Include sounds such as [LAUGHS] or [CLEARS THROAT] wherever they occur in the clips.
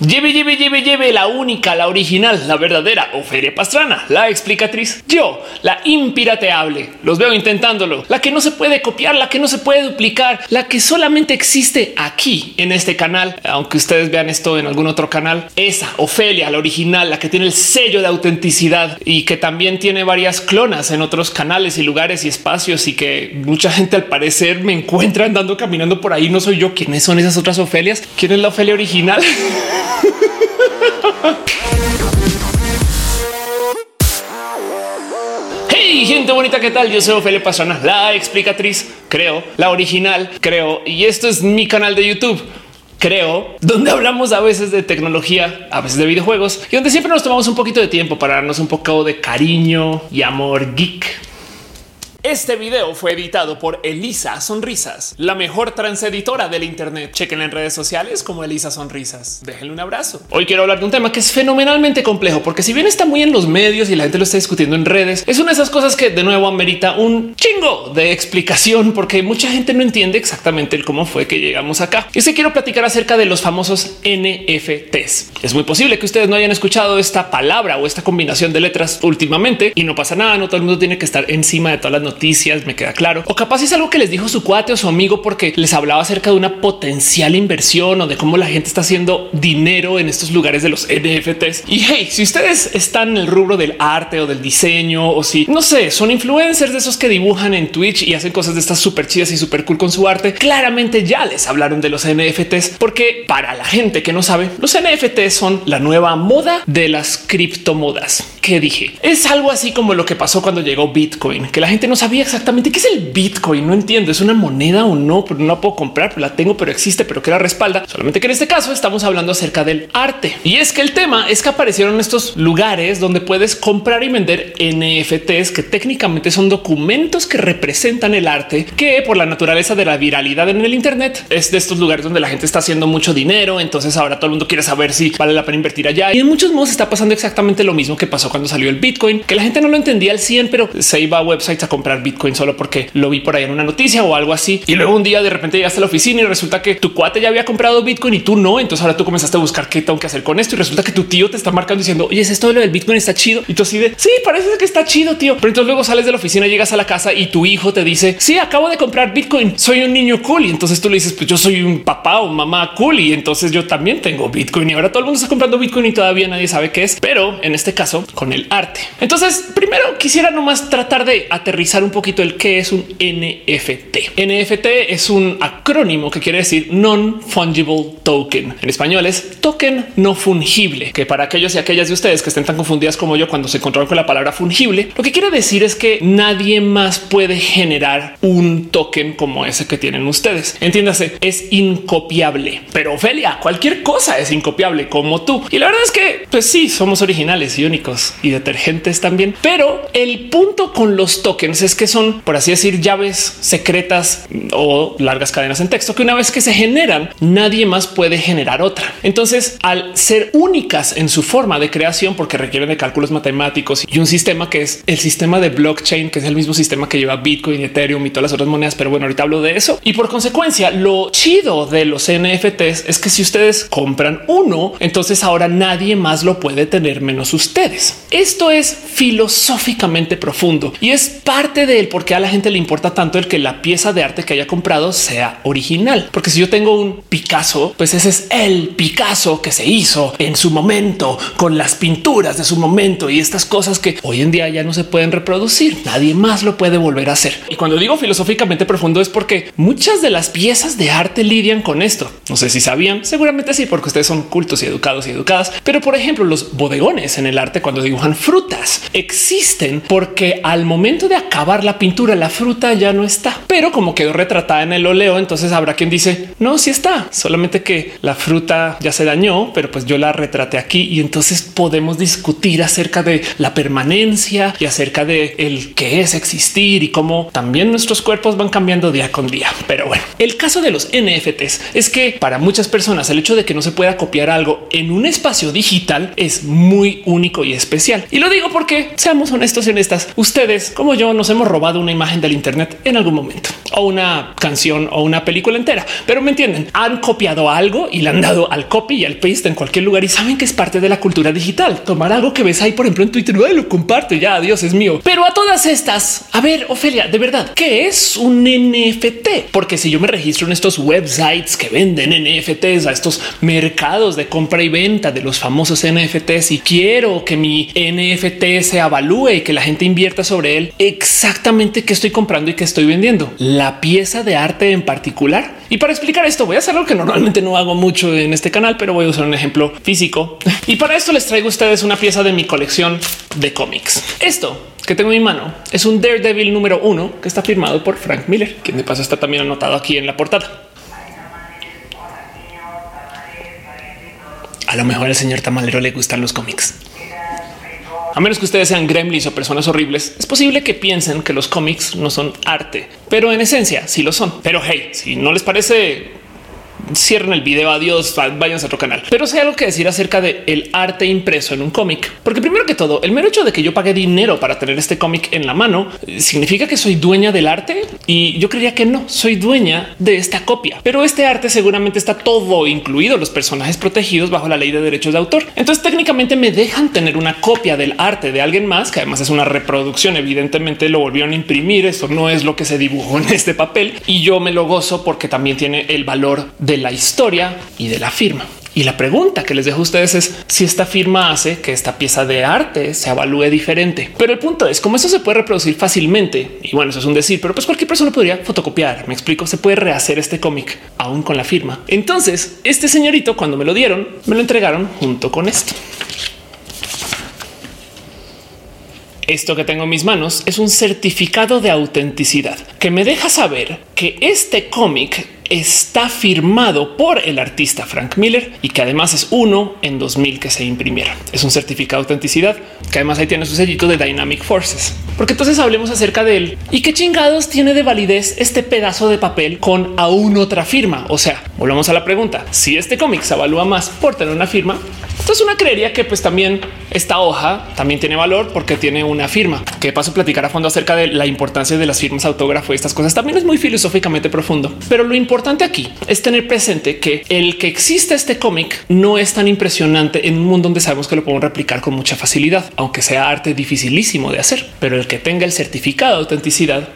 Lleve, lleve, lleve, lleve la única, la original, la verdadera Ofelia Pastrana, la explicatriz. Yo, la impirateable, los veo intentándolo, la que no se puede copiar, la que no se puede duplicar, la que solamente existe aquí en este canal, aunque ustedes vean esto en algún otro canal. Esa Ofelia, la original, la que tiene el sello de autenticidad y que también tiene varias clonas en otros canales y lugares y espacios y que mucha gente al parecer me encuentra andando caminando por ahí. No soy yo. ¿Quiénes son esas otras Ofelias? ¿Quién es la Ofelia original? [LAUGHS] [LAUGHS] Hey, gente bonita, ¿qué tal? Yo soy Ofelia Pastrana, la explicatriz, creo, la original, creo, y esto es mi canal de YouTube creo, donde hablamos a veces de tecnología, a veces de videojuegos y donde siempre nos tomamos un poquito de tiempo para darnos un poco de cariño y amor geek. Este video fue editado por Elisa Sonrisas, la mejor transeditora del Internet. Chequen en redes sociales como Elisa Sonrisas. Déjenle un abrazo. Hoy quiero hablar de un tema que es fenomenalmente complejo, porque si bien está muy en los medios y la gente lo está discutiendo en redes, es una de esas cosas que de nuevo amerita un chingo de explicación, porque mucha gente no entiende exactamente cómo fue que llegamos acá. Y se quiero platicar acerca de los famosos NFTs. Es muy posible que ustedes no hayan escuchado esta palabra o esta combinación de letras últimamente y no pasa nada. No todo el mundo tiene que estar encima de todas las noticias noticias, me queda claro. O capaz es algo que les dijo su cuate o su amigo porque les hablaba acerca de una potencial inversión o de cómo la gente está haciendo dinero en estos lugares de los NFTs. Y hey, si ustedes están en el rubro del arte o del diseño o si no sé, son influencers de esos que dibujan en Twitch y hacen cosas de estas súper chidas y súper cool con su arte, claramente ya les hablaron de los NFTs porque para la gente que no sabe, los NFTs son la nueva moda de las criptomodas. Que dije es algo así como lo que pasó cuando llegó Bitcoin, que la gente no sabía exactamente qué es el Bitcoin. No entiendo, es una moneda o no, pero no la puedo comprar, pero la tengo, pero existe, pero que la respalda. Solamente que en este caso estamos hablando acerca del arte. Y es que el tema es que aparecieron estos lugares donde puedes comprar y vender NFTs que técnicamente son documentos que representan el arte, que por la naturaleza de la viralidad en el Internet es de estos lugares donde la gente está haciendo mucho dinero. Entonces ahora todo el mundo quiere saber si vale la pena invertir allá. Y en muchos modos está pasando exactamente lo mismo que pasó cuando salió el Bitcoin, que la gente no lo entendía al 100, pero se iba a websites a comprar Bitcoin solo porque lo vi por ahí en una noticia o algo así. Y luego un día de repente llegaste a la oficina y resulta que tu cuate ya había comprado Bitcoin y tú no. Entonces ahora tú comenzaste a buscar qué tengo que hacer con esto y resulta que tu tío te está marcando diciendo, oye, es esto lo del Bitcoin está chido. Y tú así de sí, parece que está chido, tío. Pero entonces luego sales de la oficina, llegas a la casa y tu hijo te dice, sí, acabo de comprar Bitcoin. Soy un niño cool. Y entonces tú le dices, pues yo soy un papá o mamá cool. Y entonces yo también tengo Bitcoin y ahora todo el mundo está comprando Bitcoin y todavía nadie sabe qué es. Pero en este caso con el arte. Entonces primero quisiera nomás tratar de aterrizar un poquito el qué es un NFT. NFT es un acrónimo que quiere decir non fungible token. En español es token no fungible, que para aquellos y aquellas de ustedes que estén tan confundidas como yo cuando se encontraron con la palabra fungible, lo que quiere decir es que nadie más puede generar un token como ese que tienen ustedes. Entiéndase, es incopiable. Pero Ophelia, cualquier cosa es incopiable como tú. Y la verdad es que, pues sí, somos originales y únicos y detergentes también. Pero el punto con los tokens es que son, por así decir, llaves secretas o largas cadenas en texto que una vez que se generan, nadie más puede generar otra. Entonces, al ser únicas en su forma de creación, porque requieren de cálculos matemáticos y un sistema que es el sistema de blockchain, que es el mismo sistema que lleva Bitcoin, Ethereum y todas las otras monedas. Pero bueno, ahorita hablo de eso. Y por consecuencia, lo chido de los NFTs es que si ustedes compran uno, entonces ahora nadie más lo puede tener menos ustedes. Esto es filosóficamente profundo y es parte del por qué a la gente le importa tanto el que la pieza de arte que haya comprado sea original. Porque si yo tengo un Picasso, pues ese es el Picasso que se hizo en su momento con las pinturas de su momento y estas cosas que hoy en día ya no se pueden reproducir. Nadie más lo puede volver a hacer. Y cuando digo filosóficamente profundo es porque muchas de las piezas de arte lidian con esto. No sé si sabían, seguramente sí, porque ustedes son cultos y educados y educadas. Pero por ejemplo, los bodegones en el arte cuando dibujan frutas existen porque al momento de acabar la pintura, la fruta ya no está, pero como quedó retratada en el óleo, entonces habrá quien dice no, sí está, solamente que la fruta ya se dañó, pero pues yo la retraté aquí y entonces podemos discutir acerca de la permanencia y acerca de el que es existir y cómo también nuestros cuerpos van cambiando día con día. Pero bueno, el caso de los NFTs es que para muchas personas el hecho de que no se pueda copiar algo en un espacio digital es muy único y especial. Y lo digo porque seamos honestos y honestas, ustedes como yo nos hemos hemos robado una imagen del Internet en algún momento o una canción o una película entera, pero me entienden. Han copiado algo y le han dado al copy y al paste en cualquier lugar y saben que es parte de la cultura digital. Tomar algo que ves ahí, por ejemplo, en Twitter, lo comparto ya. Dios es mío. Pero a todas estas, a ver, Ofelia, de verdad, ¿qué es un NFT? Porque si yo me registro en estos websites que venden NFTs a estos mercados de compra y venta de los famosos NFTs y quiero que mi NFT se avalúe y que la gente invierta sobre él, exactamente qué estoy comprando y qué estoy vendiendo. La pieza de arte en particular. Y para explicar esto, voy a hacer algo que normalmente no hago mucho en este canal, pero voy a usar un ejemplo físico. [LAUGHS] Y para esto les traigo a ustedes una pieza de mi colección de cómics. Esto que tengo en mi mano es un Daredevil número uno que está firmado por Frank Miller, quien de paso está también anotado aquí en la portada. A lo mejor al señor Tamalero le gustan los cómics. A menos que ustedes sean gremlins o personas horribles, es posible que piensen que los cómics no son arte, pero en esencia sí lo son. Pero hey, si no les parece cierren el video. Adiós, vayan a otro canal. Pero sé algo que decir acerca de el arte impreso en un cómic, porque primero que todo, el mero hecho de que yo pague dinero para tener este cómic en la mano eh, significa que soy dueña del arte y yo creía que no soy dueña de esta copia, pero este arte seguramente está todo incluido los personajes protegidos bajo la ley de derechos de autor. Entonces técnicamente me dejan tener una copia del arte de alguien más, que además es una reproducción. Evidentemente lo volvieron a imprimir. Esto no es lo que se dibujó en este papel y yo me lo gozo porque también tiene el valor de la historia y de la firma. Y la pregunta que les dejo a ustedes es si esta firma hace que esta pieza de arte se evalúe diferente. Pero el punto es cómo eso se puede reproducir fácilmente. Y bueno, eso es un decir, pero pues cualquier persona podría fotocopiar. Me explico, se puede rehacer este cómic aún con la firma. Entonces, este señorito cuando me lo dieron, me lo entregaron junto con esto. Esto que tengo en mis manos es un certificado de autenticidad que me deja saber que este cómic está firmado por el artista Frank Miller y que además es uno en 2000 que se imprimieron. Es un certificado de autenticidad que además ahí tiene su sellito de Dynamic Forces. Porque entonces hablemos acerca de él y qué chingados tiene de validez este pedazo de papel con aún otra firma. O sea, volvamos a la pregunta. Si este cómic se evalúa más por tener una firma, entonces una creería que pues también esta hoja también tiene valor porque tiene una firma. Que paso a platicar a fondo acerca de la importancia de las firmas autógrafo y estas cosas también es muy filosóficamente profundo. Pero lo importante aquí es tener presente que el que exista este cómic no es tan impresionante en un mundo donde sabemos que lo podemos replicar con mucha facilidad, aunque sea arte dificilísimo de hacer. Pero el que tenga el certificado de autenticidad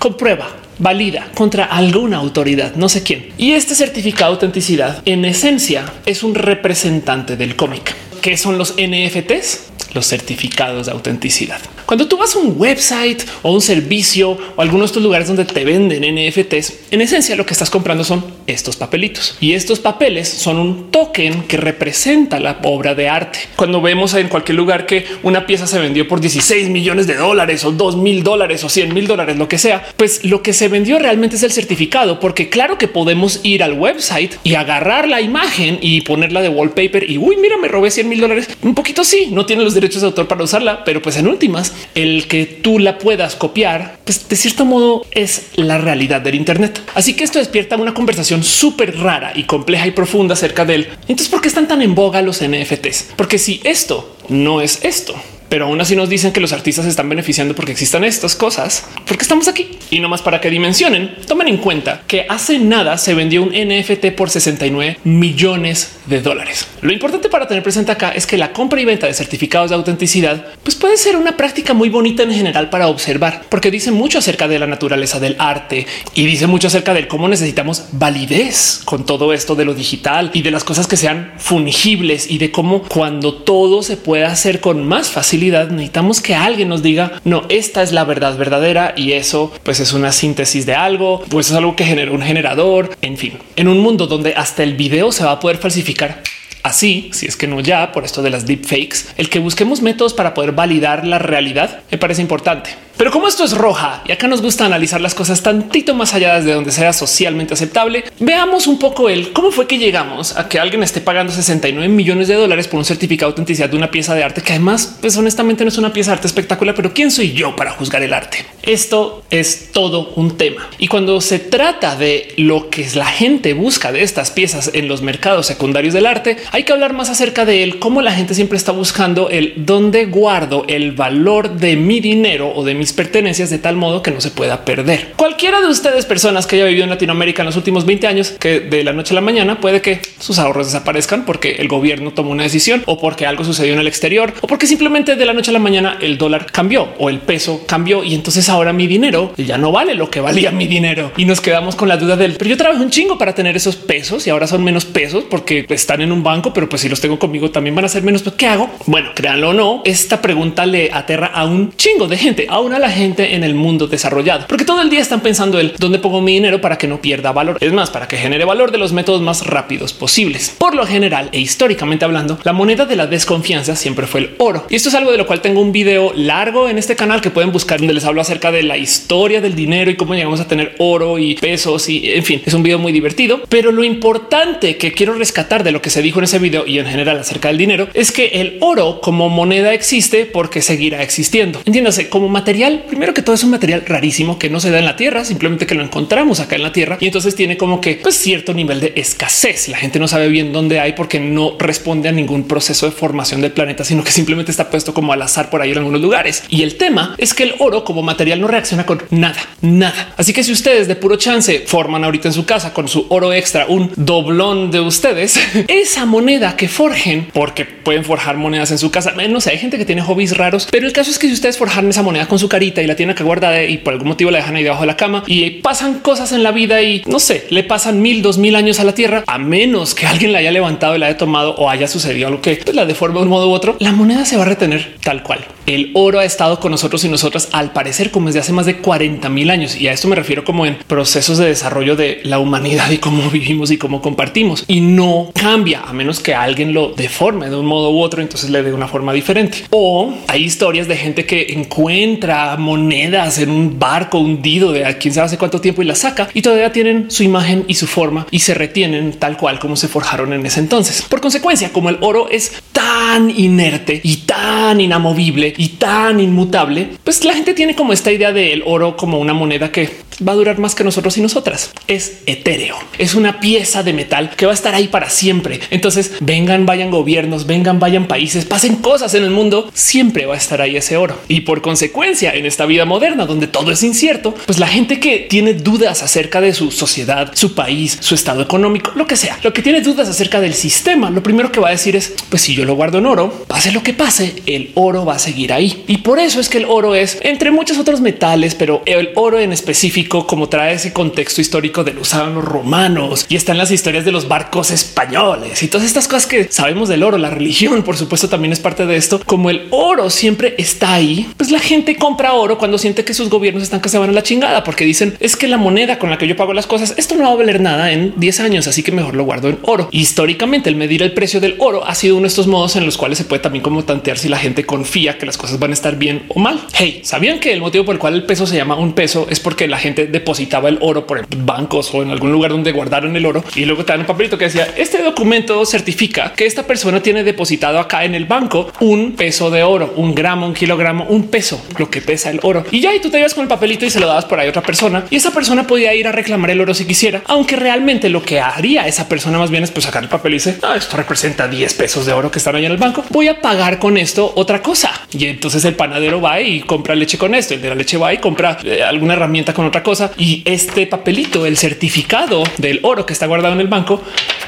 comprueba valida contra alguna autoridad, no sé quién. Y este certificado de autenticidad en esencia es un representante del cómic. ¿Qué son los NFTs? Los certificados de autenticidad. Cuando tú vas a un website o un servicio o algunos de estos lugares donde te venden NFTs, en esencia lo que estás comprando son estos papelitos y estos papeles son un token que representa la obra de arte. Cuando vemos en cualquier lugar que una pieza se vendió por 16 millones de dólares o 2 mil dólares o 100 mil dólares, lo que sea, pues lo que se vendió realmente es el certificado, porque claro que podemos ir al website y agarrar la imagen y ponerla de wallpaper y uy, mira, me robé 100 mil dólares. Un poquito sí, no tiene los derechos de autor para usarla, pero pues en últimas el que tú la puedas copiar, pues de cierto modo es la realidad del Internet. Así que esto despierta una conversación súper rara y compleja y profunda acerca de él. Entonces, ¿por qué están tan en boga los NFTs? Porque si esto no es esto, pero aún así nos dicen que los artistas se están beneficiando porque existan estas cosas, porque estamos aquí. Y no más para que dimensionen, tomen en cuenta que hace nada se vendió un NFT por 69 millones de dólares. Lo importante para tener presente acá es que la compra y venta de certificados de autenticidad pues puede ser una práctica muy bonita en general para observar, porque dice mucho acerca de la naturaleza del arte y dice mucho acerca de cómo necesitamos validez con todo esto de lo digital y de las cosas que sean fungibles y de cómo cuando todo se puede hacer con más facilidad necesitamos que alguien nos diga no, esta es la verdad verdadera y eso pues es una síntesis de algo, pues es algo que genera un generador. En fin, en un mundo donde hasta el video se va a poder falsificar Así, si es que no ya por esto de las deepfakes, el que busquemos métodos para poder validar la realidad me parece importante. Pero como esto es roja y acá nos gusta analizar las cosas tantito más allá de donde sea socialmente aceptable, veamos un poco el cómo fue que llegamos a que alguien esté pagando 69 millones de dólares por un certificado de autenticidad de una pieza de arte que además, pues honestamente no es una pieza de arte espectacular, pero quién soy yo para juzgar el arte? Esto es todo un tema. Y cuando se trata de lo que la gente busca de estas piezas en los mercados secundarios del arte, hay que hablar más acerca de él, cómo la gente siempre está buscando el dónde guardo el valor de mi dinero o de mis pertenencias de tal modo que no se pueda perder. Cualquiera de ustedes, personas que haya vivido en Latinoamérica en los últimos 20 años, que de la noche a la mañana puede que sus ahorros desaparezcan porque el gobierno tomó una decisión o porque algo sucedió en el exterior o porque simplemente de la noche a la mañana el dólar cambió o el peso cambió y entonces ahora mi dinero ya no vale lo que valía mi dinero y nos quedamos con la duda del pero yo trabajé un chingo para tener esos pesos y ahora son menos pesos porque están en un banco, pero pues si los tengo conmigo también van a ser menos. ¿Qué hago? Bueno, créanlo o no, esta pregunta le aterra a un chingo de gente, a la gente en el mundo desarrollado, porque todo el día están pensando el dónde pongo mi dinero para que no pierda valor. Es más, para que genere valor de los métodos más rápidos posibles. Por lo general e históricamente hablando, la moneda de la desconfianza siempre fue el oro. Y esto es algo de lo cual tengo un video largo en este canal que pueden buscar donde les hablo acerca de la historia del dinero y cómo llegamos a tener oro y pesos y en fin, es un video muy divertido. Pero lo importante que quiero rescatar de lo que se dijo en ese video y en general acerca del dinero es que el oro como moneda existe porque seguirá existiendo. Entiéndase como material. Primero que todo es un material rarísimo que no se da en la tierra, simplemente que lo encontramos acá en la tierra y entonces tiene como que pues, cierto nivel de escasez. La gente no sabe bien dónde hay porque no responde a ningún proceso de formación del planeta, sino que simplemente está puesto como al azar por ahí en algunos lugares. Y el tema es que el oro como material no reacciona con nada, nada. Así que si ustedes de puro chance forman ahorita en su casa con su oro extra un doblón de ustedes, [LAUGHS] esa moneda que forjen, porque pueden forjar monedas en su casa. No sé, hay gente que tiene hobbies raros, pero el caso es que si ustedes forjan esa moneda con su carita y la tienen acá guardada y por algún motivo la dejan ahí debajo de la cama y pasan cosas en la vida y no sé, le pasan mil, dos mil años a la tierra, a menos que alguien la haya levantado y la haya tomado o haya sucedido algo que pues, la deforme de un modo u otro, la moneda se va a retener tal cual. El oro ha estado con nosotros y nosotras al parecer como desde hace más de 40 mil años. Y a esto me refiero como en procesos de desarrollo de la humanidad y cómo vivimos y cómo compartimos. Y no cambia a menos que alguien lo deforme de un modo u otro, entonces le dé una forma diferente. O hay historias de gente que encuentra monedas en un barco hundido de a quién sabe hace cuánto tiempo y la saca y todavía tienen su imagen y su forma y se retienen tal cual como se forjaron en ese entonces. Por consecuencia, como el oro es tan inerte y tan inamovible y tan inmutable, pues la gente tiene como esta idea del oro como una moneda que va a durar más que nosotros y nosotras. Es etéreo, es una pieza de metal que va a estar ahí para siempre. Entonces vengan, vayan gobiernos, vengan, vayan países, pasen cosas en el mundo, siempre va a estar ahí ese oro. Y por consecuencia, en esta vida moderna donde todo es incierto, pues la gente que tiene dudas acerca de su sociedad, su país, su estado económico, lo que sea, lo que tiene dudas acerca del sistema, lo primero que va a decir es, pues si yo lo guardo en oro, pase lo que pase, el oro va a seguir ahí. Y por eso es que el oro es entre muchos otros metales, pero el oro en específico, como trae ese contexto histórico de lo usaban los romanos y están las historias de los barcos españoles y todas estas cosas que sabemos del oro, la religión, por supuesto, también es parte de esto. Como el oro siempre está ahí, pues la gente compra oro cuando siente que sus gobiernos están que se van a la chingada, porque dicen es que la moneda con la que yo pago las cosas, esto no va a valer nada en 10 años, así que mejor lo guardo en oro. Históricamente, el medir el precio del oro ha sido uno de estos modos en los cuales se puede también como tantear si la gente confía que las cosas van a estar bien o mal. Hey, sabían que el motivo por el cual el peso se llama un peso es porque la gente depositaba el oro por bancos o en algún lugar donde guardaron el oro y luego te dan un papelito que decía este documento certifica que esta persona tiene depositado acá en el banco un peso de oro, un gramo, un kilogramo, un peso, lo que pesa el oro. Y ya y tú te ibas con el papelito y se lo dabas por ahí a otra persona y esa persona podía ir a reclamar el oro si quisiera, aunque realmente lo que haría esa persona más bien es pues sacar el papel y dice ah, esto representa 10 pesos de oro que están ahí en el banco. Voy a pagar con esto otra cosa. Y entonces el panadero va y compra leche con esto. El de la leche va y compra eh, alguna herramienta con otra cosa. Y este papelito, el certificado del oro que está guardado en el banco,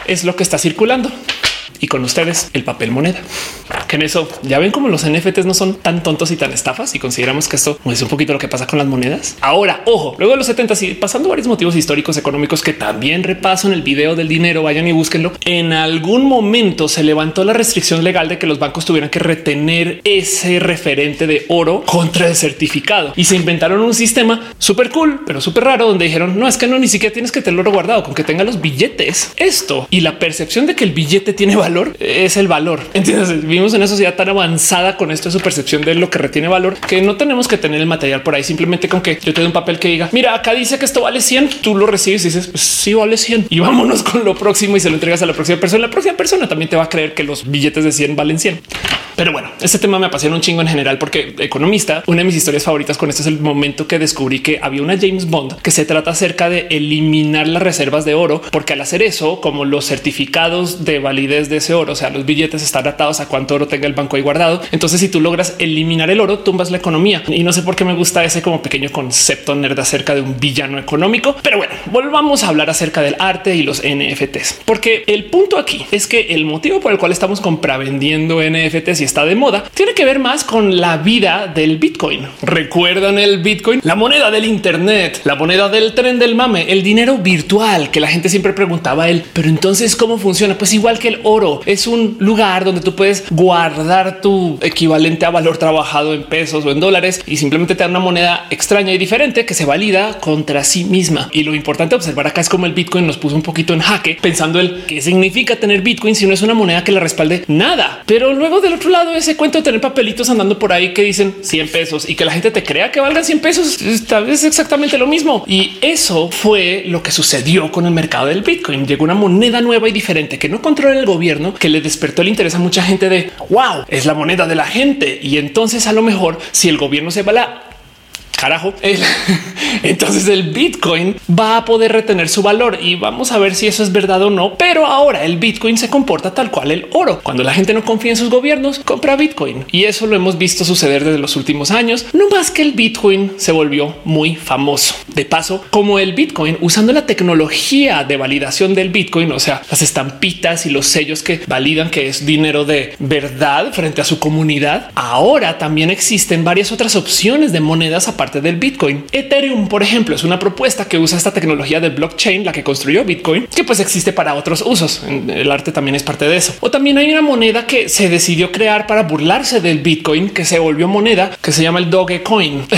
es lo que está circulando y con ustedes el papel moneda. Que en eso ya ven como los NFTs no son tan tontos y tan estafas y consideramos que esto es un poquito lo que pasa con las monedas. Ahora, ojo, luego de los 70 y pasando varios motivos históricos económicos que también repaso en el video del dinero, vayan y búsquenlo. En algún momento se levantó la restricción legal de que los bancos tuvieran que retener ese referente de oro contra el certificado y se inventaron un sistema súper cool, pero súper raro, donde dijeron no es que no ni siquiera tienes que tenerlo guardado con que tenga los billetes. Esto y la percepción de que el billete tiene valor es el valor. Entiendes? Vivimos en una sociedad tan avanzada con esto de su percepción de lo que retiene valor que no tenemos que tener el material por ahí. Simplemente con que yo te doy un papel que diga, mira, acá dice que esto vale 100, tú lo recibes y dices, pues sí vale 100 y vámonos con lo próximo y se lo entregas a la próxima persona. La próxima persona también te va a creer que los billetes de 100 valen 100. Pero bueno, este tema me apasiona un chingo en general porque economista, una de mis historias favoritas con esto es el momento que descubrí que había una James Bond que se trata acerca de eliminar las reservas de oro, porque al hacer eso, como los certificados de validez de ese oro, o sea, los billetes están atados a cuánto oro tenga el banco ahí guardado. Entonces, si tú logras eliminar el oro, tumbas la economía. Y no sé por qué me gusta ese como pequeño concepto nerd acerca de un villano económico. Pero bueno, volvamos a hablar acerca del arte y los NFTs, porque el punto aquí es que el motivo por el cual estamos compravendiendo NFTs y está de moda tiene que ver más con la vida del Bitcoin. ¿Recuerdan el Bitcoin? La moneda del Internet, la moneda del tren del mame, el dinero virtual que la gente siempre preguntaba él. Pero entonces, ¿cómo funciona? Pues igual que el oro, es un lugar donde tú puedes guardar tu equivalente a valor trabajado en pesos o en dólares y simplemente te da una moneda extraña y diferente que se valida contra sí misma. Y lo importante observar acá es como el Bitcoin nos puso un poquito en jaque pensando el qué significa tener Bitcoin si no es una moneda que le respalde nada. Pero luego del otro lado, ese cuento de tener papelitos andando por ahí que dicen 100 pesos y que la gente te crea que valgan 100 pesos, tal vez exactamente lo mismo. Y eso fue lo que sucedió con el mercado del Bitcoin. Llegó una moneda nueva y diferente que no controla el gobierno, que le despertó el interés a mucha gente de wow, es la moneda de la gente. Y entonces a lo mejor si el gobierno se va la carajo. [LAUGHS] entonces el Bitcoin va a poder retener su valor y vamos a ver si eso es verdad o no. Pero ahora el Bitcoin se comporta tal cual el oro. Cuando la gente no confía en sus gobiernos, compra Bitcoin y eso lo hemos visto suceder desde los últimos años. No más que el Bitcoin se volvió muy famoso. De paso, como el Bitcoin usando la tecnología de validación del Bitcoin, o sea, las estampitas y los sellos que validan que es dinero de verdad frente a su comunidad. Ahora también existen varias otras opciones de monedas aparte del Bitcoin. Ethereum, por ejemplo, es una propuesta que usa esta tecnología de blockchain, la que construyó Bitcoin, que pues existe para otros usos. El arte también es parte de eso. O también hay una moneda que se decidió crear para burlarse del Bitcoin, que se volvió moneda, que se llama el Dogecoin. [LAUGHS]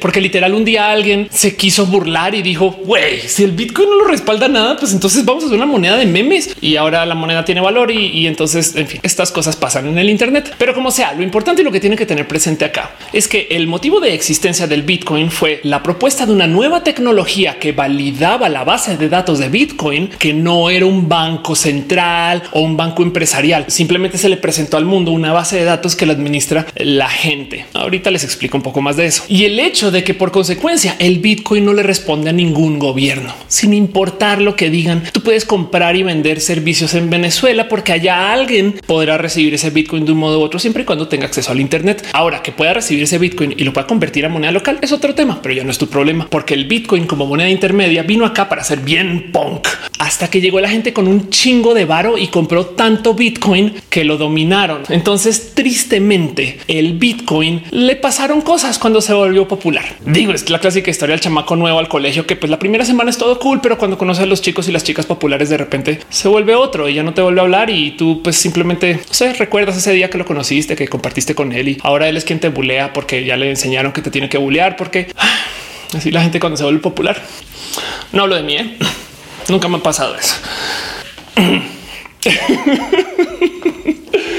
porque literal un día alguien se quiso burlar y dijo, güey, si el Bitcoin no lo respalda nada, pues entonces vamos a hacer una moneda de memes y ahora la moneda tiene valor y, y entonces, en fin, estas cosas pasan en el Internet. Pero como sea, lo importante y lo que tiene que tener presente acá es que el motivo de existencia del Bitcoin fue la propuesta de una nueva tecnología que validaba la base de datos de Bitcoin, que no era un banco central o un banco empresarial. Simplemente se le presentó al mundo una base de datos que la administra la gente. Ahorita les explico un poco más de eso. Y el hecho de que por consecuencia el Bitcoin no le responde a ningún gobierno, sin importar lo que digan. Tú puedes comprar y vender servicios en Venezuela porque allá alguien podrá recibir ese Bitcoin de un modo u otro siempre y cuando tenga acceso al Internet. Ahora que pueda recibir ese Bitcoin y lo pueda convertir a moneda local es otro tema, pero ya no es tu problema porque el Bitcoin como moneda intermedia vino acá para ser bien punk hasta que llegó la gente con un chingo de varo y compró tanto Bitcoin que lo dominaron. Entonces, tristemente, el Bitcoin le pasaron cosas cuando se volvió popular Digo, es la clásica historia del chamaco nuevo al colegio que pues la primera semana es todo cool, pero cuando conoces a los chicos y las chicas populares de repente se vuelve otro y ya no te vuelve a hablar y tú pues simplemente no recuerdas ese día que lo conociste, que compartiste con él y ahora él es quien te bulea porque ya le enseñaron que te tiene que bulear porque [SIGHS] así la gente cuando se vuelve popular. No hablo de mí, ¿eh? Nunca me ha pasado eso. [CLEARS THROAT] [LAUGHS]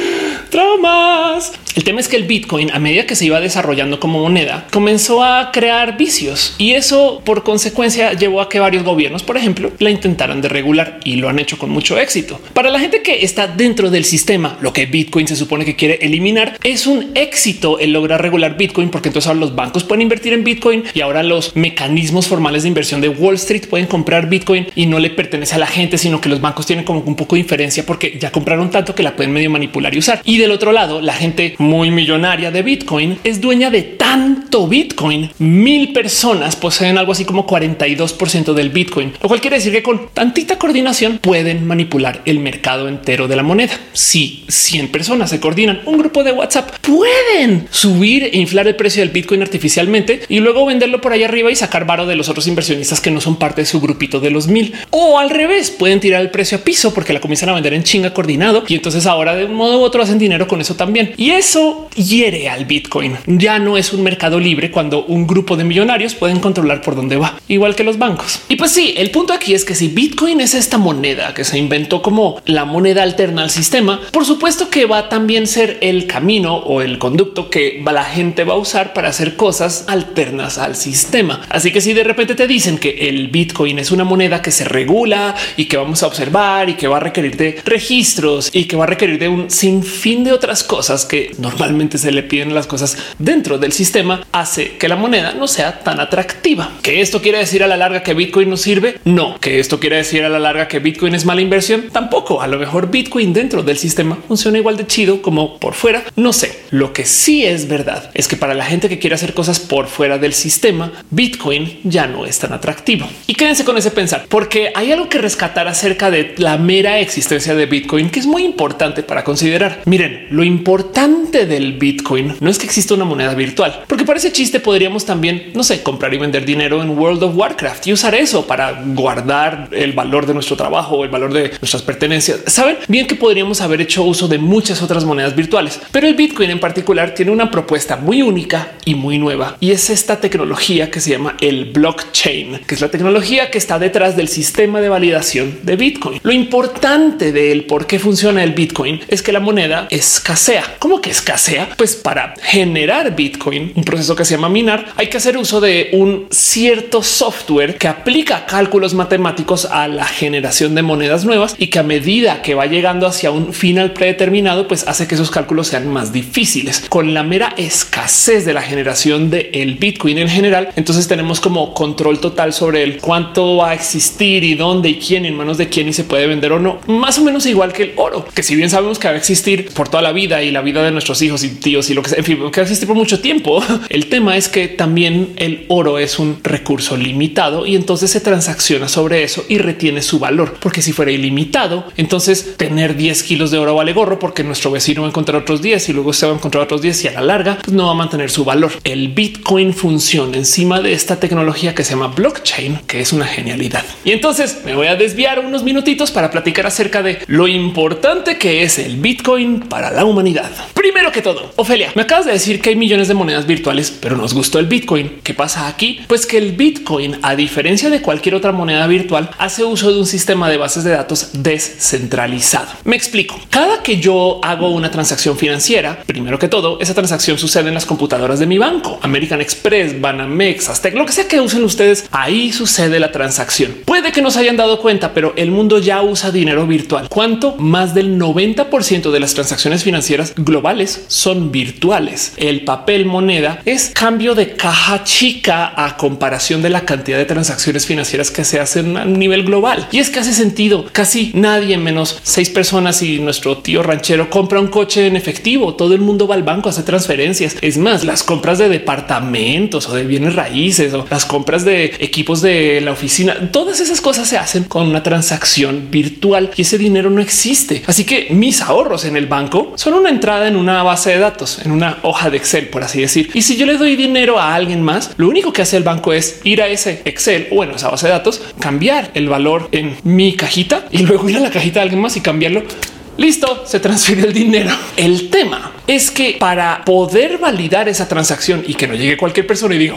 Traumas. El tema es que el Bitcoin, a medida que se iba desarrollando como moneda, comenzó a crear vicios y eso por consecuencia llevó a que varios gobiernos, por ejemplo, la intentaran de regular y lo han hecho con mucho éxito. Para la gente que está dentro del sistema, lo que Bitcoin se supone que quiere eliminar es un éxito el lograr regular Bitcoin, porque entonces ahora los bancos pueden invertir en Bitcoin y ahora los mecanismos formales de inversión de Wall Street pueden comprar Bitcoin y no le pertenece a la gente, sino que los bancos tienen como un poco de inferencia porque ya compraron tanto que la pueden medio manipular y usar. Del otro lado, la gente muy millonaria de Bitcoin es dueña de tanto Bitcoin. Mil personas poseen algo así como 42 del Bitcoin, lo cual quiere decir que con tantita coordinación pueden manipular el mercado entero de la moneda. Si 100 personas se coordinan, un grupo de WhatsApp pueden subir e inflar el precio del Bitcoin artificialmente y luego venderlo por ahí arriba y sacar varo de los otros inversionistas que no son parte de su grupito de los mil. O al revés, pueden tirar el precio a piso porque la comienzan a vender en chinga coordinado y entonces ahora de un modo u otro hacen dinero con eso también. Y eso hiere al Bitcoin. Ya no es un mercado libre cuando un grupo de millonarios pueden controlar por dónde va, igual que los bancos. Y pues sí, el punto aquí es que si Bitcoin es esta moneda que se inventó como la moneda alterna al sistema, por supuesto que va a también ser el camino o el conducto que la gente va a usar para hacer cosas alternas al sistema. Así que si de repente te dicen que el Bitcoin es una moneda que se regula y que vamos a observar y que va a requerir de registros y que va a requerir de un sinfín de otras cosas que normalmente se le piden las cosas dentro del sistema, hace que la moneda no sea tan atractiva. Que esto quiere decir a la larga que Bitcoin no sirve? No. Que esto quiere decir a la larga que Bitcoin es mala inversión? Tampoco. A lo mejor Bitcoin dentro del sistema funciona igual de chido como por fuera. No sé. Lo que sí es verdad es que para la gente que quiere hacer cosas por fuera del sistema, Bitcoin ya no es tan atractivo. Y quédense con ese pensar, porque hay algo que rescatar acerca de la mera existencia de Bitcoin que es muy importante para considerar. Miren, lo importante del Bitcoin no es que exista una moneda virtual, porque parece chiste podríamos también, no sé, comprar y vender dinero en World of Warcraft y usar eso para guardar el valor de nuestro trabajo, el valor de nuestras pertenencias. Saben bien que podríamos haber hecho uso de muchas otras monedas virtuales, pero el Bitcoin en particular tiene una propuesta muy única y muy nueva y es esta tecnología que se llama el blockchain, que es la tecnología que está detrás del sistema de validación de Bitcoin. Lo importante de él, por qué funciona el Bitcoin, es que la moneda escasea. ¿Cómo que escasea? Pues para generar Bitcoin, un proceso que se llama minar, hay que hacer uso de un cierto software que aplica cálculos matemáticos a la generación de monedas nuevas y que a medida que va llegando hacia un final predeterminado, pues hace que esos cálculos sean más difíciles. Con la mera escasez de la generación del el Bitcoin en general, entonces tenemos como control total sobre el cuánto va a existir y dónde y quién, en manos de quién y se puede vender o no. Más o menos igual que el oro, que si bien sabemos que va a existir por toda la vida y la vida de nuestros hijos y tíos y lo que sea, en fin, que existir por mucho tiempo. [LAUGHS] El tema es que también el oro es un recurso limitado y entonces se transacciona sobre eso y retiene su valor, porque si fuera ilimitado, entonces tener 10 kilos de oro vale gorro porque nuestro vecino va a encontrar otros 10 y luego se va a encontrar otros 10 y a la larga pues no va a mantener su valor. El Bitcoin funciona encima de esta tecnología que se llama blockchain, que es una genialidad. Y entonces me voy a desviar unos minutitos para platicar acerca de lo importante que es el Bitcoin para la humanidad. Primero que todo, Ofelia, me acabas de decir que hay millones de monedas virtuales, pero nos gustó el Bitcoin. ¿Qué pasa aquí? Pues que el Bitcoin, a diferencia de cualquier otra moneda virtual, hace uso de un sistema de bases de datos descentralizado. Me explico. Cada que yo hago una transacción financiera, primero que todo, esa transacción sucede en las computadoras de mi banco, American Express, Banamex, Aztec, lo que sea que usen ustedes. Ahí sucede la transacción. Puede que no se hayan dado cuenta, pero el mundo ya usa dinero virtual. ¿Cuánto? Más del 90% de las transacciones financieras globales son virtuales. El papel moneda es cambio de caja chica a comparación de la cantidad de transacciones financieras que se hacen a nivel global. Y es que hace sentido. Casi nadie menos seis personas y nuestro tío ranchero compra un coche en efectivo. Todo el mundo va al banco a hacer transferencias. Es más, las compras de departamentos o de bienes raíces o las compras de equipos de la oficina, todas esas cosas se hacen con una transacción virtual y ese dinero no existe. Así que mis ahorros en el banco son una entrada en una base de datos, en una hoja de Excel, por así decir. Y si yo le doy dinero a alguien más, lo único que hace el banco es ir a ese Excel o bueno, esa base de datos, cambiar el valor en mi cajita y luego ir a la cajita de alguien más y cambiarlo Listo, se transfiere el dinero. El tema es que para poder validar esa transacción y que no llegue cualquier persona y diga,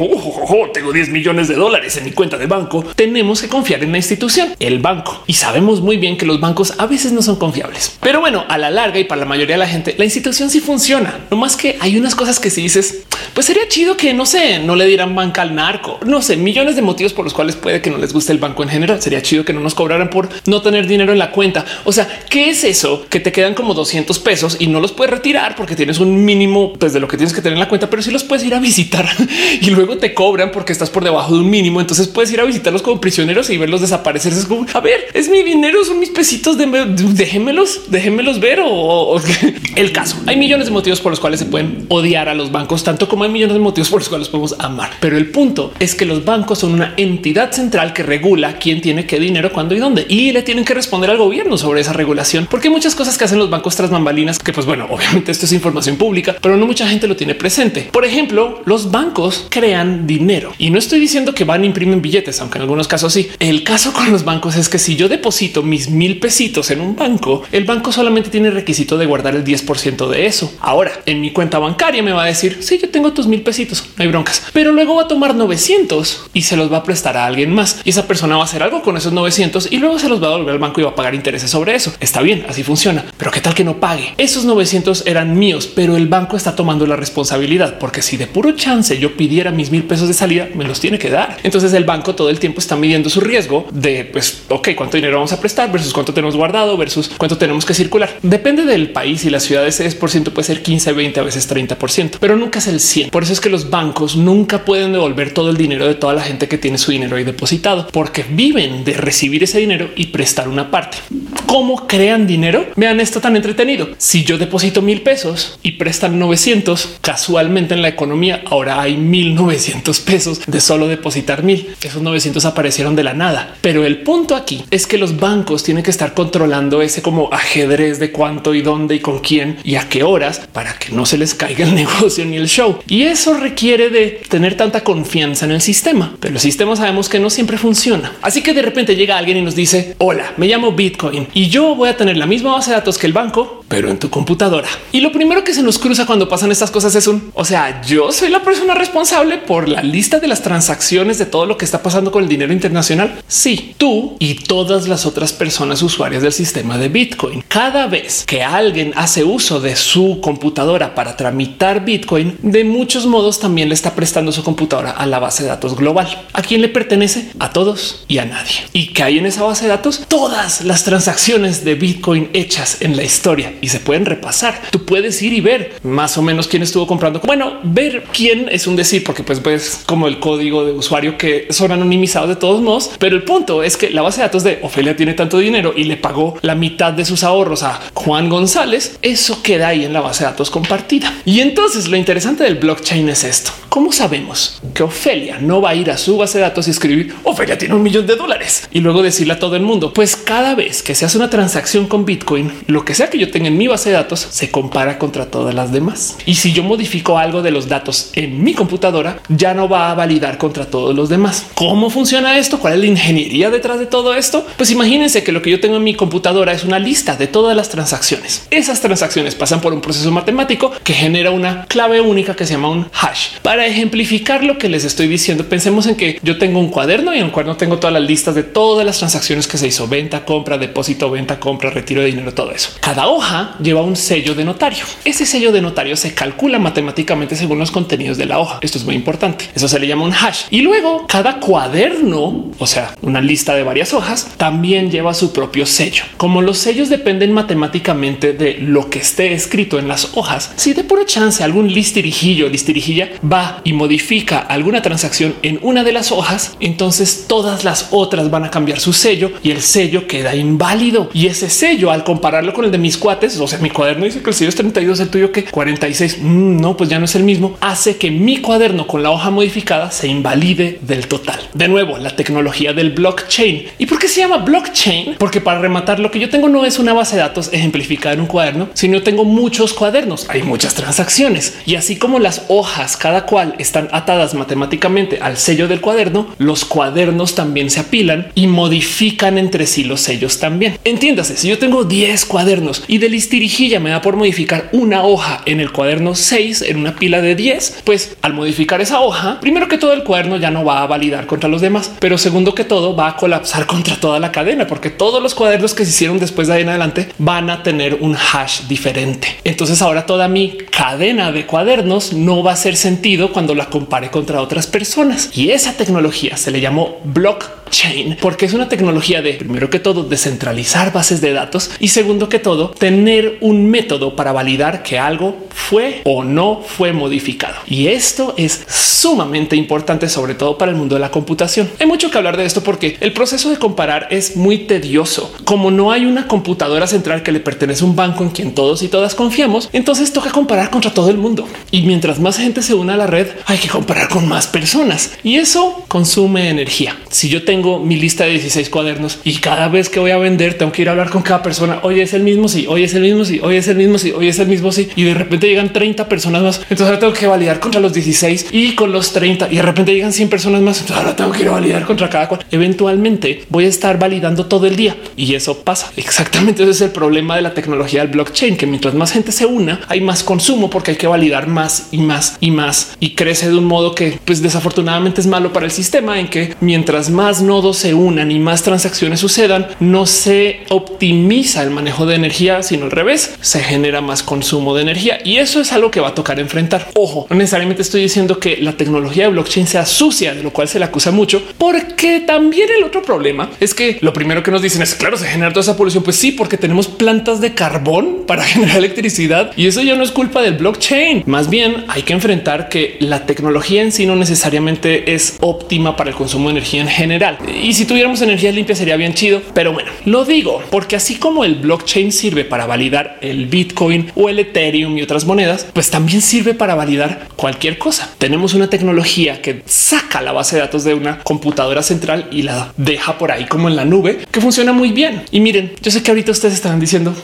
tengo 10 millones de dólares en mi cuenta de banco, tenemos que confiar en la institución, el banco. Y sabemos muy bien que los bancos a veces no son confiables. Pero bueno, a la larga y para la mayoría de la gente, la institución sí funciona. No más que hay unas cosas que si dices, pues sería chido que no sé, no le dieran banca al narco. No sé, millones de motivos por los cuales puede que no les guste el banco en general. Sería chido que no nos cobraran por no tener dinero en la cuenta. O sea, ¿qué es eso? Que te quedan como 200 pesos y no los puedes retirar porque tienes un mínimo pues, de lo que tienes que tener en la cuenta, pero si los puedes ir a visitar [LAUGHS] y luego te cobran porque estás por debajo de un mínimo. Entonces puedes ir a visitarlos como prisioneros y verlos desaparecer. Es como a ver, es mi dinero, son mis pesitos, de, déjenmelos, déjenmelos ver o, o [LAUGHS] el caso. Hay millones de motivos por los cuales se pueden odiar a los bancos, tanto como hay millones de motivos por los cuales podemos amar. Pero el punto es que los bancos son una entidad central que regula quién tiene qué dinero, cuándo y dónde, y le tienen que responder al gobierno sobre esa regulación, porque hay muchas cosas que hacen los bancos tras bambalinas que, pues bueno, obviamente esto es información información pública, pero no mucha gente lo tiene presente. Por ejemplo, los bancos crean dinero y no estoy diciendo que van a imprimen billetes, aunque en algunos casos sí. El caso con los bancos es que si yo deposito mis mil pesitos en un banco, el banco solamente tiene requisito de guardar el 10% de eso. Ahora en mi cuenta bancaria me va a decir si sí, yo tengo tus mil pesitos, no hay broncas, pero luego va a tomar 900 y se los va a prestar a alguien más y esa persona va a hacer algo con esos 900 y luego se los va a devolver al banco y va a pagar intereses sobre eso. Está bien, así funciona, pero qué tal que no pague? Esos 900 eran míos, pero el banco está tomando la responsabilidad porque si de puro chance yo pidiera mis mil pesos de salida, me los tiene que dar. Entonces el banco todo el tiempo está midiendo su riesgo de pues, ok, cuánto dinero vamos a prestar versus cuánto tenemos guardado versus cuánto tenemos que circular. Depende del país y la ciudad. Ese 10% puede ser 15, 20, a veces 30%, pero nunca es el 100. Por eso es que los bancos nunca pueden devolver todo el dinero de toda la gente que tiene su dinero ahí depositado porque viven de recibir ese dinero y prestar una parte. ¿Cómo crean dinero? Vean esto tan entretenido. Si yo deposito mil pesos y prestan 900, casualmente en la economía ahora hay 1900 pesos de solo depositar mil. Esos 900 aparecieron de la nada. Pero el punto aquí es que los bancos tienen que estar controlando ese como ajedrez de cuánto y dónde y con quién y a qué horas para que no se les caiga el [LAUGHS] negocio ni el show. Y eso requiere de tener tanta confianza en el sistema. Pero el sistema sabemos que no siempre funciona. Así que de repente llega alguien y nos dice, hola, me llamo Bitcoin y yo voy a tener la misma base de datos que el banco, pero en tu computadora. Y lo primero que se nos cruza cuando pasan estas cosas es un, o sea, yo soy la persona responsable por la lista de las transacciones de todo lo que está pasando con el dinero internacional. Sí, tú y todas las otras personas usuarias del sistema de Bitcoin. Cada vez que alguien hace uso de su computadora para tramitar Bitcoin, de muchos modos también le está prestando su computadora a la base de datos global. ¿A quién le pertenece? A todos y a nadie. ¿Y que hay en esa base de datos? Todas las transacciones de Bitcoin hechas en la historia y se pueden repasar. Tú puedes ir y ver más o menos quién estuvo comprando. Bueno, ver quién es un decir, porque pues ves como el código de usuario que son anonimizados de todos modos. Pero el punto es que la base de datos de Ofelia tiene tanto dinero y le pagó la mitad de sus ahorros a Juan González. Eso queda ahí en la base de datos compartida. Y entonces lo interesante del blockchain es esto. ¿Cómo sabemos que Ofelia no va a ir a su base de datos y escribir Ofelia tiene un millón de dólares y luego decirle a todo el mundo? Pues cada vez que se hace una transacción con Bitcoin, lo que sea que yo tenga en mi base de datos se compara contra todas las demás. Y si yo modifico algo de los datos en mi computadora, ya no va a validar contra todos los demás. ¿Cómo funciona esto? ¿Cuál es la ingeniería detrás de todo esto? Pues imagínense que lo que yo tengo en mi computadora es una lista de todas las transacciones. Esas transacciones pasan por un proceso matemático que genera una clave única que se llama un hash. Para ejemplificar lo que les estoy diciendo, pensemos en que yo tengo un cuaderno y en un cuaderno tengo todas las listas de todas las transacciones que se hizo, venta, compra, depósito, venta, compra, retiro de dinero, todo eso. Cada hoja lleva un sello de notario. Ese sello de notario se calcula matemáticamente según los contenidos de la hoja. Esto es muy importante. Eso se le llama un hash. Y luego cada cuaderno, o sea, una lista de varias hojas, también lleva su propio sello. Como los sellos dependen matemáticamente de lo que esté escrito en las hojas, si de pura chance algún listirijillo, listirijilla va y modifica alguna transacción en una de las hojas, entonces todas las otras van a cambiar su sello y el sello queda inválido. Y ese sello, al compararlo con el de mis cuates, o sea, mi cuaderno dice que el sello es 32, el tuyo que 46. Mm, no, pues ya no es el mismo. Hace que mi cuaderno con la hoja modificada se invalide del total. De nuevo, la tecnología del blockchain. ¿Y por qué se llama blockchain? Porque para rematar, lo que yo tengo no es una base de datos ejemplificada en un cuaderno, sino tengo muchos cuadernos. Hay muchas transacciones y así como las hojas, cada están atadas matemáticamente al sello del cuaderno, los cuadernos también se apilan y modifican entre sí los sellos también. Entiéndase, si yo tengo 10 cuadernos y de listirijilla me da por modificar una hoja en el cuaderno 6 en una pila de 10, pues al modificar esa hoja, primero que todo el cuaderno ya no va a validar contra los demás, pero segundo que todo va a colapsar contra toda la cadena, porque todos los cuadernos que se hicieron después de ahí en adelante van a tener un hash diferente. Entonces ahora toda mi cadena de cuadernos no va a hacer sentido cuando la compare contra otras personas. Y esa tecnología se le llamó blockchain porque es una tecnología de primero que todo descentralizar bases de datos y segundo que todo tener un método para validar que algo fue o no fue modificado. Y esto es sumamente importante, sobre todo para el mundo de la computación. Hay mucho que hablar de esto porque el proceso de comparar es muy tedioso. Como no hay una computadora central que le pertenece a un banco en quien todos y todas confiamos, entonces toca comparar contra todo el mundo. Y mientras más gente se une a la red, hay que comparar con más personas y eso consume energía. Si yo tengo mi lista de 16 cuadernos y cada vez que voy a vender tengo que ir a hablar con cada persona, oye, es el mismo, sí, oye, es el mismo sí, hoy es el mismo sí, hoy es el mismo sí. Y de repente llegan 30 personas más. Entonces ahora tengo que validar contra los 16 y con los 30 y de repente llegan 100 personas más. Entonces ahora tengo que ir a validar contra cada cual. Eventualmente voy a estar validando todo el día y eso pasa. Exactamente ese es el problema de la tecnología del blockchain, que mientras más gente se una, hay más consumo porque hay que validar más y más y más y crece de un modo que pues desafortunadamente es malo para el sistema en que mientras más nodos se unan y más transacciones sucedan, no se optimiza el manejo de energía, sino al revés, se genera más consumo de energía y eso es algo que va a tocar enfrentar. Ojo, no necesariamente estoy diciendo que la tecnología de blockchain sea sucia, de lo cual se le acusa mucho, porque también el otro problema es que lo primero que nos dicen es claro, se genera toda esa polución. Pues sí, porque tenemos plantas de carbón para [LAUGHS] generar electricidad y eso ya no es culpa del blockchain. Más bien hay que enfrentar que la tecnología en sí no necesariamente es óptima para el consumo de energía en general. Y si tuviéramos energía limpia sería bien chido. Pero bueno, lo digo porque así como el blockchain sirve para validar el Bitcoin o el Ethereum y otras monedas, pues también sirve para validar cualquier cosa. Tenemos una tecnología que saca la base de datos de una computadora central y la deja por ahí como en la nube, que funciona muy bien. Y miren, yo sé que ahorita ustedes están diciendo,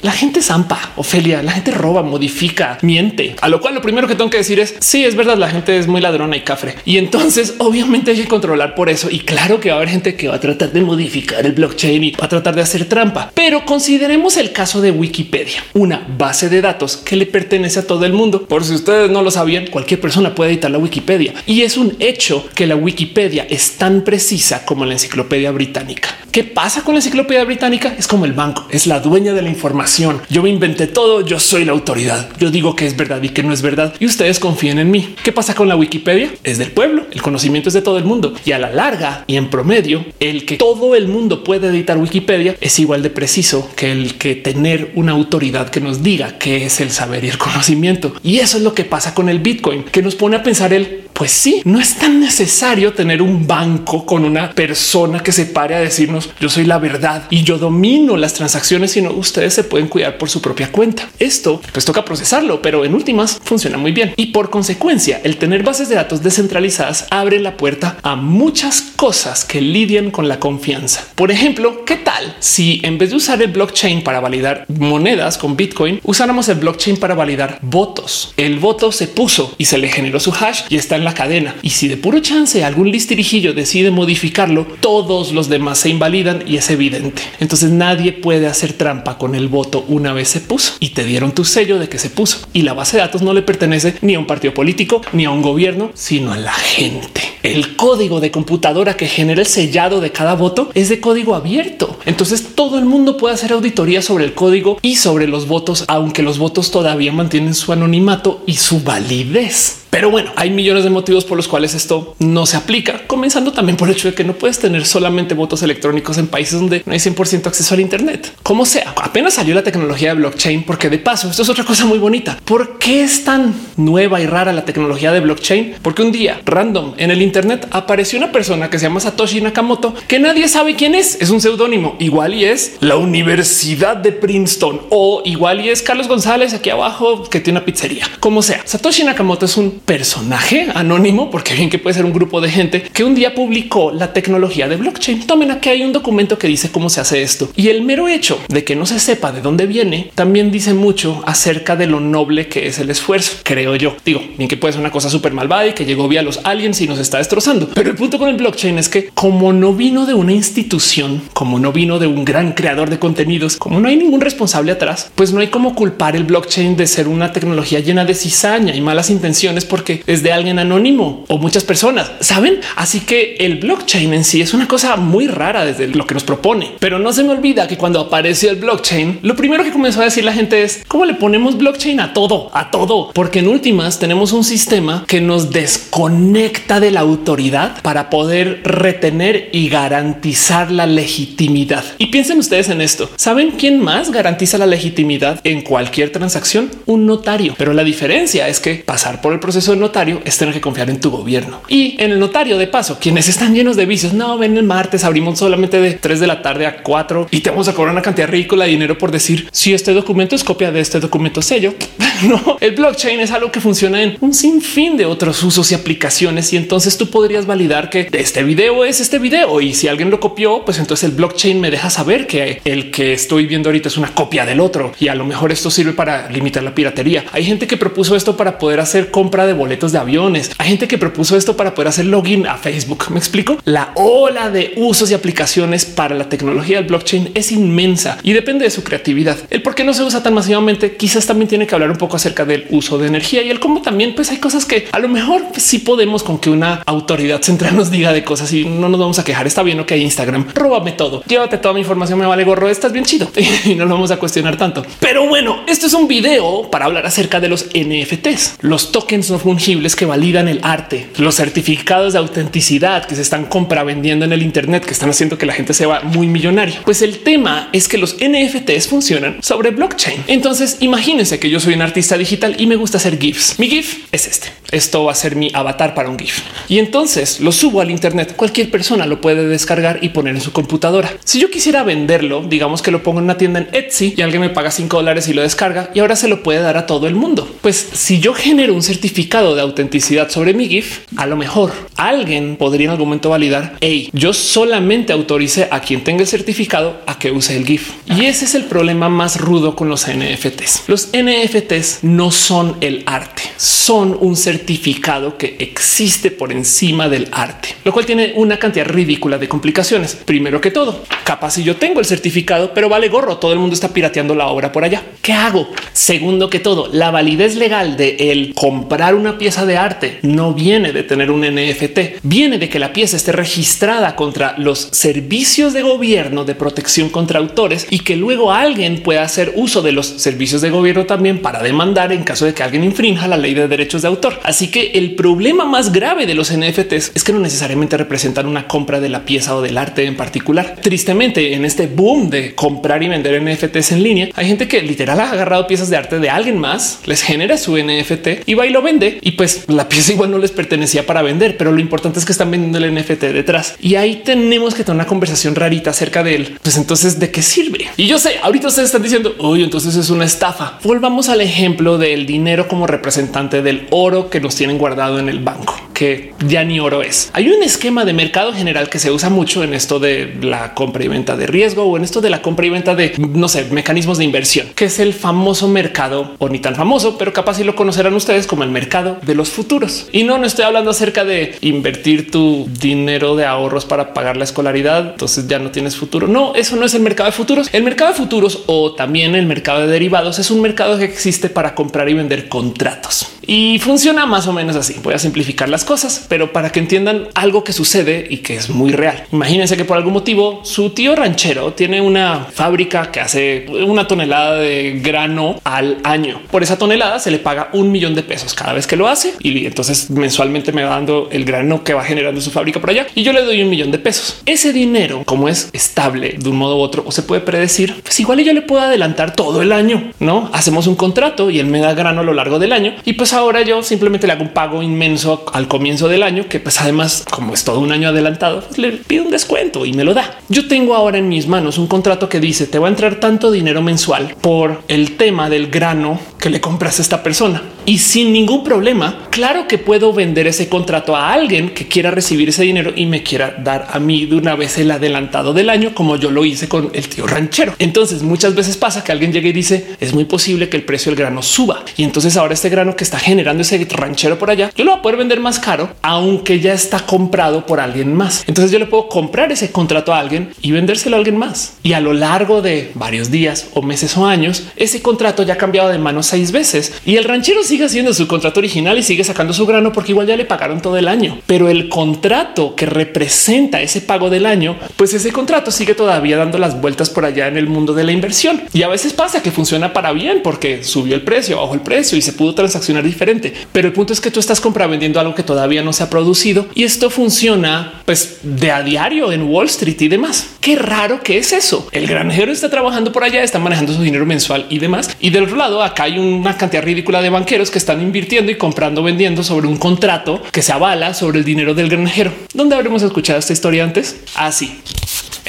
la gente zampa, Ofelia, la gente roba, modifica, miente. A lo cual lo primero que tengo que decir es sí, es verdad, la gente es muy ladrona y cafre. Y entonces obviamente hay que controlar por eso. Y claro que va a haber gente que va a tratar de modificar el blockchain y va a tratar de hacer trampa. Pero consideremos el caso de Wikipedia, una base de datos que le pertenece a todo el mundo. Por si ustedes no lo sabían, cualquier persona puede editar la Wikipedia. Y es un hecho que la Wikipedia es tan precisa como la enciclopedia británica. ¿Qué pasa con la enciclopedia británica? Es como el banco, es la dueña de la información. Yo me inventé todo, yo soy la autoridad. Yo digo que es verdad y que no es verdad y ustedes confíen en mí. ¿Qué pasa con la Wikipedia? Es del pueblo, el conocimiento es de todo el mundo y a la larga y en promedio, el que todo el mundo puede editar Wikipedia es igual de preciso que el que tener una autoridad que nos diga qué es el saber y el conocimiento. Y eso es lo que pasa con el Bitcoin, que nos pone a pensar el pues sí, no es tan necesario tener un banco con una persona que se pare a decirnos yo soy la verdad y yo domino las transacciones, sino ustedes se pueden cuidar por su propia cuenta. Esto pues toca procesarlo, pero en últimas funciona muy bien. Y por consecuencia, el tener bases de datos descentralizadas abre la puerta a muchas cosas que lidian con la confianza. Por ejemplo, ¿qué tal si en vez de usar el blockchain para validar monedas con Bitcoin, usáramos el blockchain para validar votos? El voto se puso y se le generó su hash y está en la cadena. Y si de puro chance algún listirijillo decide modificarlo, todos los demás se invalidan y es evidente. Entonces nadie puede hacer trampa con el voto una vez se puso y te dieron tu sello de que se puso. Y la base de datos no le pertenece ni a un partido político ni a un gobierno, sino a la gente. El código de computadora que genera el sellado de cada voto es de código abierto. Entonces todo el mundo puede hacer auditoría sobre el código y sobre los votos, aunque los votos todavía mantienen su anonimato y su validez. Pero bueno, hay millones de motivos por los cuales esto no se aplica, comenzando también por el hecho de que no puedes tener solamente votos electrónicos en países donde no hay 100% acceso al Internet. Como sea, apenas salió la tecnología de blockchain, porque de paso, esto es otra cosa muy bonita. ¿Por qué es tan nueva y rara la tecnología de blockchain? Porque un día random en el Internet apareció una persona que se llama Satoshi Nakamoto, que nadie sabe quién es. Es un seudónimo. Igual y es la Universidad de Princeton o igual y es Carlos González aquí abajo que tiene una pizzería. Como sea, Satoshi Nakamoto es un personaje anónimo, porque bien que puede ser un grupo de gente que un día publicó la tecnología de blockchain. Tomen aquí hay un documento que dice cómo se hace esto y el mero hecho de que no se sepa de dónde viene también dice mucho acerca de lo noble que es el esfuerzo. Creo yo. Digo bien que puede ser una cosa súper malvada y que llegó vía los aliens y nos está destrozando. Pero el punto con el blockchain es que como no vino de una institución, como no vino de un gran creador de contenidos, como no hay ningún responsable atrás, pues no hay como culpar el blockchain de ser una tecnología llena de cizaña y malas intenciones porque es de alguien anónimo o muchas personas, saben? Así que el blockchain en sí es una cosa muy rara desde lo que nos propone, pero no se me olvida que cuando apareció el blockchain, lo primero que comenzó a decir la gente es cómo le ponemos blockchain a todo, a todo, porque en últimas tenemos un sistema que nos desconecta de la autoridad para poder retener y garantizar la legitimidad. Y piensen ustedes en esto. ¿Saben quién más garantiza la legitimidad en cualquier transacción? Un notario. Pero la diferencia es que pasar por el proceso de notario es tener que confiar en tu gobierno. Y en el notario, de paso, quienes están llenos de vicios, no ven el martes, abrimos solamente de 3 de la tarde a 4 y te vamos a cobrar una cantidad ridícula de dinero por decir si este documento es copia de este documento sello. [LAUGHS] no, el blockchain es algo que funciona en un sinfín de otros usos y aplicaciones y entonces tú podrías validar que este video es este video y si alguien lo copió, pues entonces el blockchain me deja saber que el que estoy viendo ahorita es una copia del otro y a lo mejor esto sirve para limitar la piratería. Hay gente que propuso esto para poder hacer compra de boletos de aviones. Hay gente que propuso esto para poder hacer login a Facebook. Me explico. La ola de usos y aplicaciones para la tecnología del blockchain es inmensa y depende de su creatividad. El por qué no se usa tan masivamente quizás también tiene que hablar un poco acerca del uso de energía y el cómo también pues hay cosas que a lo mejor pues, sí podemos con que una autoridad central nos diga de cosas y no nos vamos a quejar. Está bien, ok, Instagram, róbame todo, llévate toda mi información, me vale gorro, estás bien chido [LAUGHS] y no lo vamos a cuestionar tanto. Pero bueno, esto es un video para hablar acerca de los NFTs, los tokens no fungibles que validan el arte, los certificados de autenticidad que se están compravendiendo en el Internet, que están haciendo que la gente se va muy millonaria. Pues el tema es que los NFTs funcionan sobre blockchain. Entonces imagínense que yo soy un artista digital y me gusta hacer GIFs. Mi GIF es este. Esto va a ser mi avatar para un GIF. Y entonces lo subo al Internet. Cualquier persona lo puede descargar y poner en su computadora. Si yo quisiera venderlo, digamos que lo pongo en una tienda en Etsy y alguien me paga 5 dólares y lo descarga y ahora se lo puede dar a todo el mundo. Pues si yo genero un certificado de autenticidad sobre mi GIF, a lo mejor alguien podría en algún momento validar, hey, yo solamente autorice a quien tenga el certificado a que use el GIF. Y ese es el problema más rudo con los NFTs. Los NFTs no son el arte, son un certificado que existe por encima del arte, lo cual tiene una cantidad ridícula de complicaciones. Primero que todo, capaz si yo tengo el certificado, pero vale gorro, todo el mundo está pirateando la obra por allá. ¿Qué hago? Segundo que todo, la validez legal de el comprar una pieza de arte no viene de tener un NFT, viene de que la pieza esté registrada contra los servicios de gobierno de protección contra autores y que luego alguien pueda hacer uso de los servicios de gobierno también para demandar en caso de que alguien infrinja la ley de derechos de autor. Así que el problema más grave de los NFTs es que no necesariamente representan una compra de la pieza o del arte en particular. Tristemente, en este boom de comprar y vender NFTs en línea, hay gente que literal ha agarrado piezas de arte de alguien más, les genera su NFT y va y lo vende y pues la pieza igual no les pertenecía para vender, pero lo importante es que están vendiendo el NFT detrás y ahí tenemos que tener una conversación rarita acerca de. Pues entonces, ¿de qué sirve? Y yo sé, ahorita ustedes están diciendo, oye, entonces es una estafa. Volvamos al ejemplo del dinero como representante del oro que nos tienen guardado en el banco, que ya ni oro es. Hay un esquema de mercado general que se usa mucho en esto de la compra y venta de riesgo o en esto de la compra y venta de, no sé, mecanismos de inversión, que es el famoso mercado o ni tan famoso, pero capaz si lo conocerán ustedes como el mercado de los futuros. Y no, no estoy hablando acerca de invertir tu dinero de ahorros para pagar la escolaridad. Entonces ya no tienes futuro. No, eso no es el mercado de futuros. El mercado de futuros o también el mercado de derivados es un mercado que existe para comprar y vender contratos y funciona más o menos así. Voy a simplificar las cosas, pero para que entiendan algo que sucede y que es muy real. Imagínense que por algún motivo su tío ranchero tiene una fábrica que hace una tonelada de grano al año. Por esa tonelada se le paga un millón de pesos cada vez que lo hace y entonces mensualmente me va dando el grano que va generando su fábrica por allá y yo le doy un millón de pesos. Ese dinero, como es estable de un modo u otro o se puede predecir, pues igual yo le puedo adelantar todo el año. No hacemos un contrato y él me da grano a lo largo del año y pues ahora yo simplemente le hago un pago inmenso al comienzo del año, que pues además, como es todo un año adelantado, pues, le pido un descuento y me lo da. Yo tengo ahora en mis manos un contrato que dice te va a entrar tanto dinero mensual por el tema del grano que le compras a esta persona y sin ningún problema. Claro que puedo vender ese contrato a alguien que quiera recibir ese dinero y me quiera dar a mí de una vez el adelantado del año, como yo lo hice con el tío ranchero. Entonces muchas veces pasa que alguien llegue y dice es muy posible que el precio del grano suba y entonces ahora este grano que está generando ese ranchero por allá, yo lo voy a poder vender más caro, aunque ya está comprado por alguien más. Entonces yo le puedo comprar ese contrato a alguien y vendérselo a alguien más. Y a lo largo de varios días o meses o años, ese contrato ya ha cambiado de manos seis veces y el ranchero sigue haciendo su contrato original y sigue sacando su grano porque igual ya le pagaron todo el año. Pero el contrato que representa ese pago del año, pues ese contrato sigue todavía dando las vueltas por allá en el mundo de la inversión. Y a veces pasa que funciona para bien porque subió el precio, bajó el precio y se pudo transaccionar diferente. Pero el punto es que tú estás compravendiendo algo que todavía no se ha producido y esto funciona pues de a diario en Wall Street y demás. Qué raro que es eso. El granjero está trabajando por allá, está manejando su dinero mensual y demás. Y del otro lado, acá hay una cantidad ridícula de banqueros que están invirtiendo y comprando, vendiendo sobre un contrato que se avala sobre el dinero del granjero. ¿Dónde habremos escuchado esta historia antes? Así. Ah,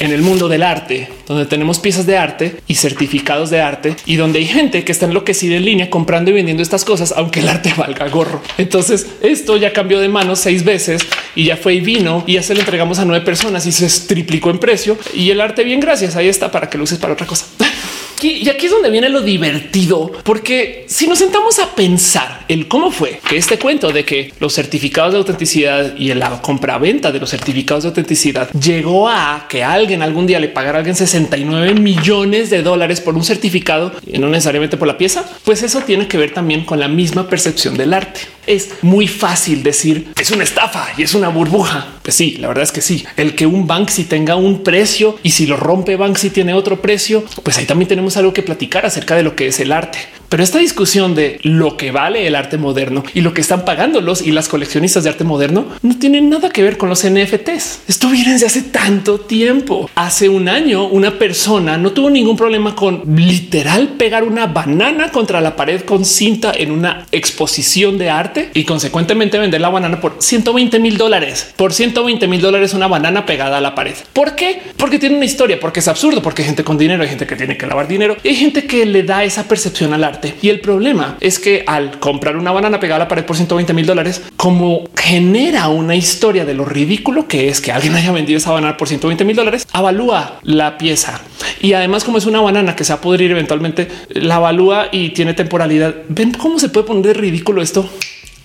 en el mundo del arte, donde tenemos piezas de arte y certificados de arte y donde hay gente que está enloquecida en línea comprando y vendiendo estas cosas, aunque el arte [LAUGHS] valga gorro. Entonces esto ya cambió de manos seis veces y ya fue y vino y ya se lo entregamos a nueve personas y se triplicó en precio y el arte bien gracias. Ahí está para que lo uses para otra cosa. [LAUGHS] y aquí es donde viene lo divertido, porque si nos sentamos a pensar el cómo fue que este cuento de que los certificados de autenticidad y la compraventa de los certificados de autenticidad llegó a que alguien algún día le pagara a alguien 69 millones de dólares por un certificado y no necesariamente por la pieza, pues eso tiene que ver también con la misma percepción del arte. Es muy fácil decir es una estafa y es una burbuja. Pues sí, la verdad es que sí. El que un Banksy tenga un precio y si lo rompe Banksy tiene otro precio, pues ahí también tenemos algo que platicar acerca de lo que es el arte. Pero esta discusión de lo que vale el arte moderno y lo que están pagando los y las coleccionistas de arte moderno no tienen nada que ver con los NFTs. Esto viene desde hace tanto tiempo. Hace un año una persona no tuvo ningún problema con literal pegar una banana contra la pared con cinta en una exposición de arte y consecuentemente vender la banana por 120 mil dólares. Por 120 mil dólares una banana pegada a la pared. ¿Por qué? Porque tiene una historia, porque es absurdo, porque hay gente con dinero, hay gente que tiene que lavar dinero y hay gente que le da esa percepción al arte y el problema es que al comprar una banana pegada a la pared por 120 mil dólares, como genera una historia de lo ridículo que es que alguien [LAUGHS] haya vendido esa banana por 120 mil dólares, avalúa la pieza. Y además, como es una banana que se va a pudrir eventualmente, la avalúa y tiene temporalidad. Ven cómo se puede poner de ridículo esto.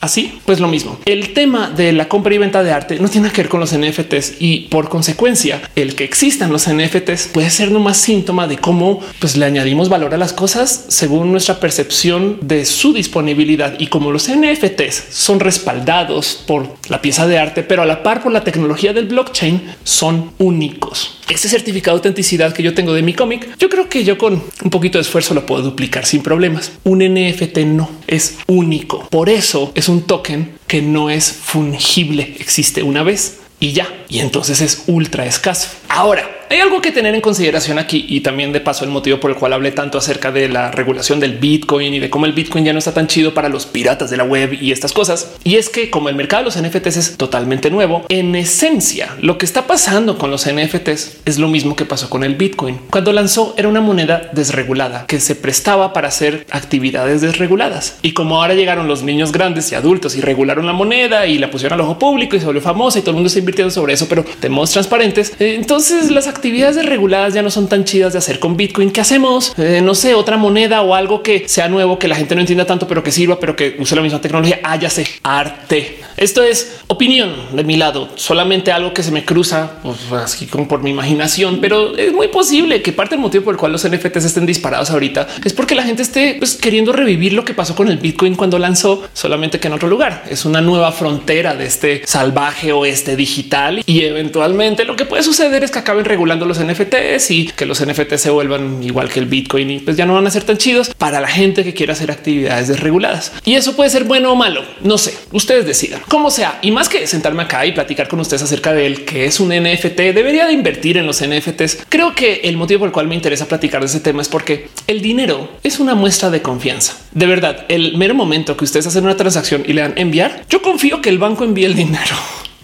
Así, pues lo mismo. El tema de la compra y venta de arte no tiene que ver con los NFTs y por consecuencia el que existan los NFTs puede ser nomás síntoma de cómo pues le añadimos valor a las cosas según nuestra percepción de su disponibilidad y como los NFTs son respaldados por la pieza de arte, pero a la par por la tecnología del blockchain son únicos. Ese certificado de autenticidad que yo tengo de mi cómic, yo creo que yo con un poquito de esfuerzo lo puedo duplicar sin problemas. Un NFT no es único. Por eso es un token que no es fungible. Existe una vez y ya. Y entonces es ultra escaso. Ahora, hay algo que tener en consideración aquí y también de paso el motivo por el cual hablé tanto acerca de la regulación del Bitcoin y de cómo el Bitcoin ya no está tan chido para los piratas de la web y estas cosas. Y es que como el mercado de los NFTs es totalmente nuevo, en esencia lo que está pasando con los NFTs es lo mismo que pasó con el Bitcoin. Cuando lanzó era una moneda desregulada que se prestaba para hacer actividades desreguladas. Y como ahora llegaron los niños grandes y adultos y regularon la moneda y la pusieron al ojo público y se volvió famosa y todo el mundo está invirtiendo sobre eso, pero de modos transparentes, eh, entonces las actividades desreguladas ya no son tan chidas de hacer con Bitcoin. ¿Qué hacemos? Eh, no sé, otra moneda o algo que sea nuevo, que la gente no entienda tanto, pero que sirva, pero que use la misma tecnología. Ah, ya arte. Esto es opinión de mi lado, solamente algo que se me cruza pues, así como por mi imaginación, pero es muy posible que parte del motivo por el cual los NFTs estén disparados ahorita es porque la gente esté pues, queriendo revivir lo que pasó con el Bitcoin cuando lanzó, solamente que en otro lugar. Es una nueva frontera de este salvaje oeste digital y eventualmente lo que puede suceder es que acaben regulando los NFTs y que los NFTs se vuelvan igual que el Bitcoin y pues ya no van a ser tan chidos para la gente que quiera hacer actividades desreguladas. Y eso puede ser bueno o malo. No sé, ustedes decidan como sea. Y más que sentarme acá y platicar con ustedes acerca de él, que es un NFT, debería de invertir en los NFTs. Creo que el motivo por el cual me interesa platicar de ese tema es porque el dinero es una muestra de confianza. De verdad, el mero momento que ustedes hacen una transacción y le dan enviar, yo confío que el banco envíe el dinero.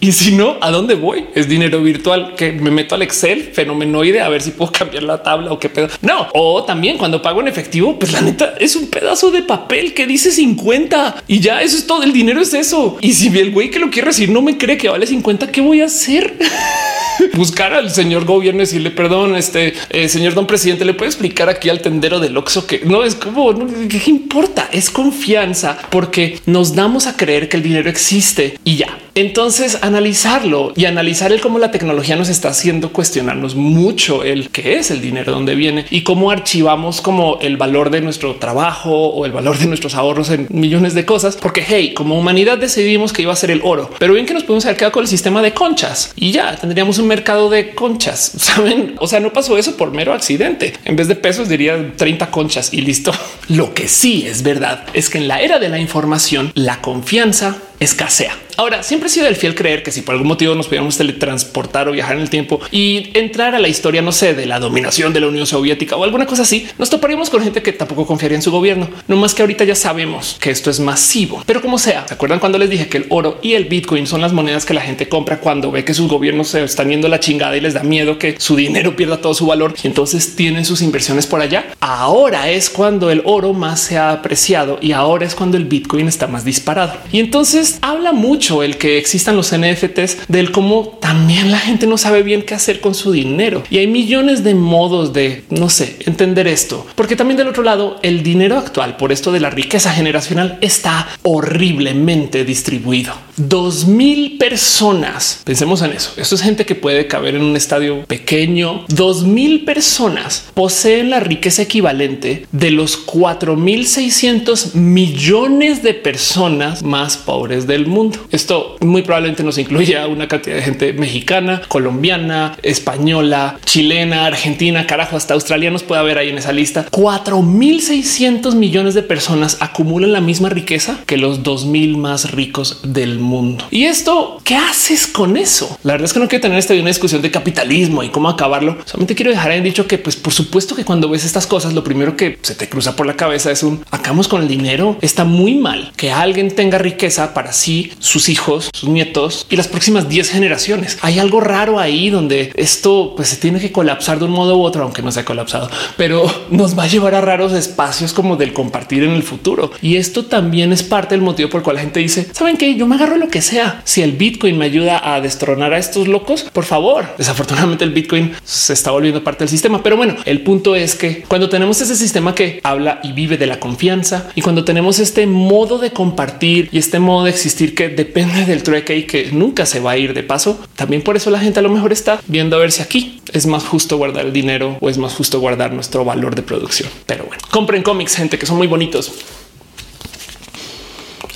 Y si no, ¿a dónde voy? Es dinero virtual que me meto al Excel fenomenoide a ver si puedo cambiar la tabla o qué pedo. No, o también cuando pago en efectivo, pues la neta es un pedazo de papel que dice 50 y ya eso es todo. El dinero es eso. Y si el güey que lo quiere decir no me cree que vale 50, ¿qué voy a hacer? [LAUGHS] [LAUGHS] buscar al señor gobierno y decirle perdón, este eh, señor don presidente, le puede explicar aquí al tendero del Oxxo que no es como qué importa, es confianza porque nos damos a creer que el dinero existe y ya. Entonces analizarlo y analizar el cómo la tecnología nos está haciendo cuestionarnos mucho el qué es el dinero, dónde viene y cómo archivamos como el valor de nuestro trabajo o el valor de nuestros ahorros en millones de cosas. Porque hey, como humanidad decidimos que iba a ser el oro, pero bien que nos podemos haber quedado con el sistema de conchas y ya tendríamos un mercado de conchas. [LAUGHS] Saben? O sea, no pasó eso por mero accidente. En vez de pesos diría 30 conchas y listo. [LAUGHS] Lo que sí es verdad es que en la era de la información, la confianza escasea. Ahora, siempre he sido el fiel creer que si por algún motivo nos pudiéramos teletransportar o viajar en el tiempo y entrar a la historia, no sé, de la dominación de la Unión Soviética o alguna cosa así, nos toparíamos con gente que tampoco confiaría en su gobierno. No más que ahorita ya sabemos que esto es masivo, pero como sea, ¿se acuerdan cuando les dije que el oro y el Bitcoin son las monedas que la gente compra cuando ve que sus gobiernos se están yendo la chingada y les da miedo que su dinero [LAUGHS] pierda todo su valor y entonces tienen sus inversiones por allá? Ahora es cuando el oro más se ha apreciado y ahora es cuando el Bitcoin está más disparado. Y entonces habla mucho el que existan los NFTs del cómo también la gente no sabe bien qué hacer con su dinero y hay millones de modos de no sé entender esto, porque también del otro lado el dinero actual por esto de la riqueza generacional está horriblemente distribuido. Dos mil personas. Pensemos en eso. Esto es gente que puede caber en un estadio pequeño. Dos mil personas poseen la riqueza equivalente de los 4600 millones de personas más pobres del mundo. Esto muy probablemente nos incluye una cantidad de gente mexicana, colombiana, española, chilena, argentina, carajo, hasta australianos puede haber ahí en esa lista. 4600 millones de personas acumulan la misma riqueza que los 2000 más ricos del mundo. Y esto, ¿qué haces con eso? La verdad es que no quiero tener esta una discusión de capitalismo y cómo acabarlo. Solamente quiero dejar en dicho que, pues, por supuesto que cuando ves estas cosas, lo primero que se te cruza por la cabeza es un acabamos con el dinero. Está muy mal que alguien tenga riqueza para sí, sus hijos, sus nietos y las próximas 10 generaciones. Hay algo raro ahí donde esto pues, se tiene que colapsar de un modo u otro, aunque no se ha colapsado, pero nos va a llevar a raros espacios como del compartir en el futuro. Y esto también es parte del motivo por el cual la gente dice, saben que yo me agarro lo que sea. Si el Bitcoin me ayuda a destronar a estos locos, por favor. Desafortunadamente el Bitcoin se está volviendo parte del sistema. Pero bueno, el punto es que cuando tenemos ese sistema que habla y vive de la confianza y cuando tenemos este modo de compartir y este modo de existir que depende del trueque y que nunca se va a ir de paso, también por eso la gente a lo mejor está viendo a ver si aquí es más justo guardar el dinero o es más justo guardar nuestro valor de producción. Pero bueno, compren cómics, gente que son muy bonitos.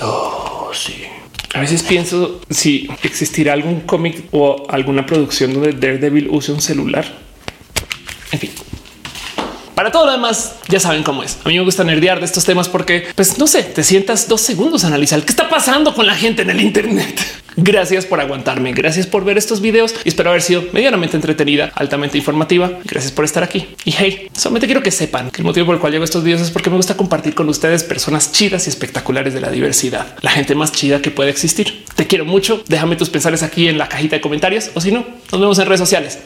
Oh, sí. A veces pienso si existirá algún cómic o alguna producción donde Daredevil use un celular. En fin. Para todo lo demás, ya saben cómo es. A mí me gusta nerdear de estos temas porque, pues no sé, te sientas dos segundos a analizar qué está pasando con la gente en el Internet. [LAUGHS] Gracias por aguantarme. Gracias por ver estos videos y espero haber sido medianamente entretenida, altamente informativa. Gracias por estar aquí. Y hey, solamente quiero que sepan que el motivo por el cual llevo estos videos es porque me gusta compartir con ustedes personas chidas y espectaculares de la diversidad, la gente más chida que puede existir. Te quiero mucho. Déjame tus pensares aquí en la cajita de comentarios o si no, nos vemos en redes sociales.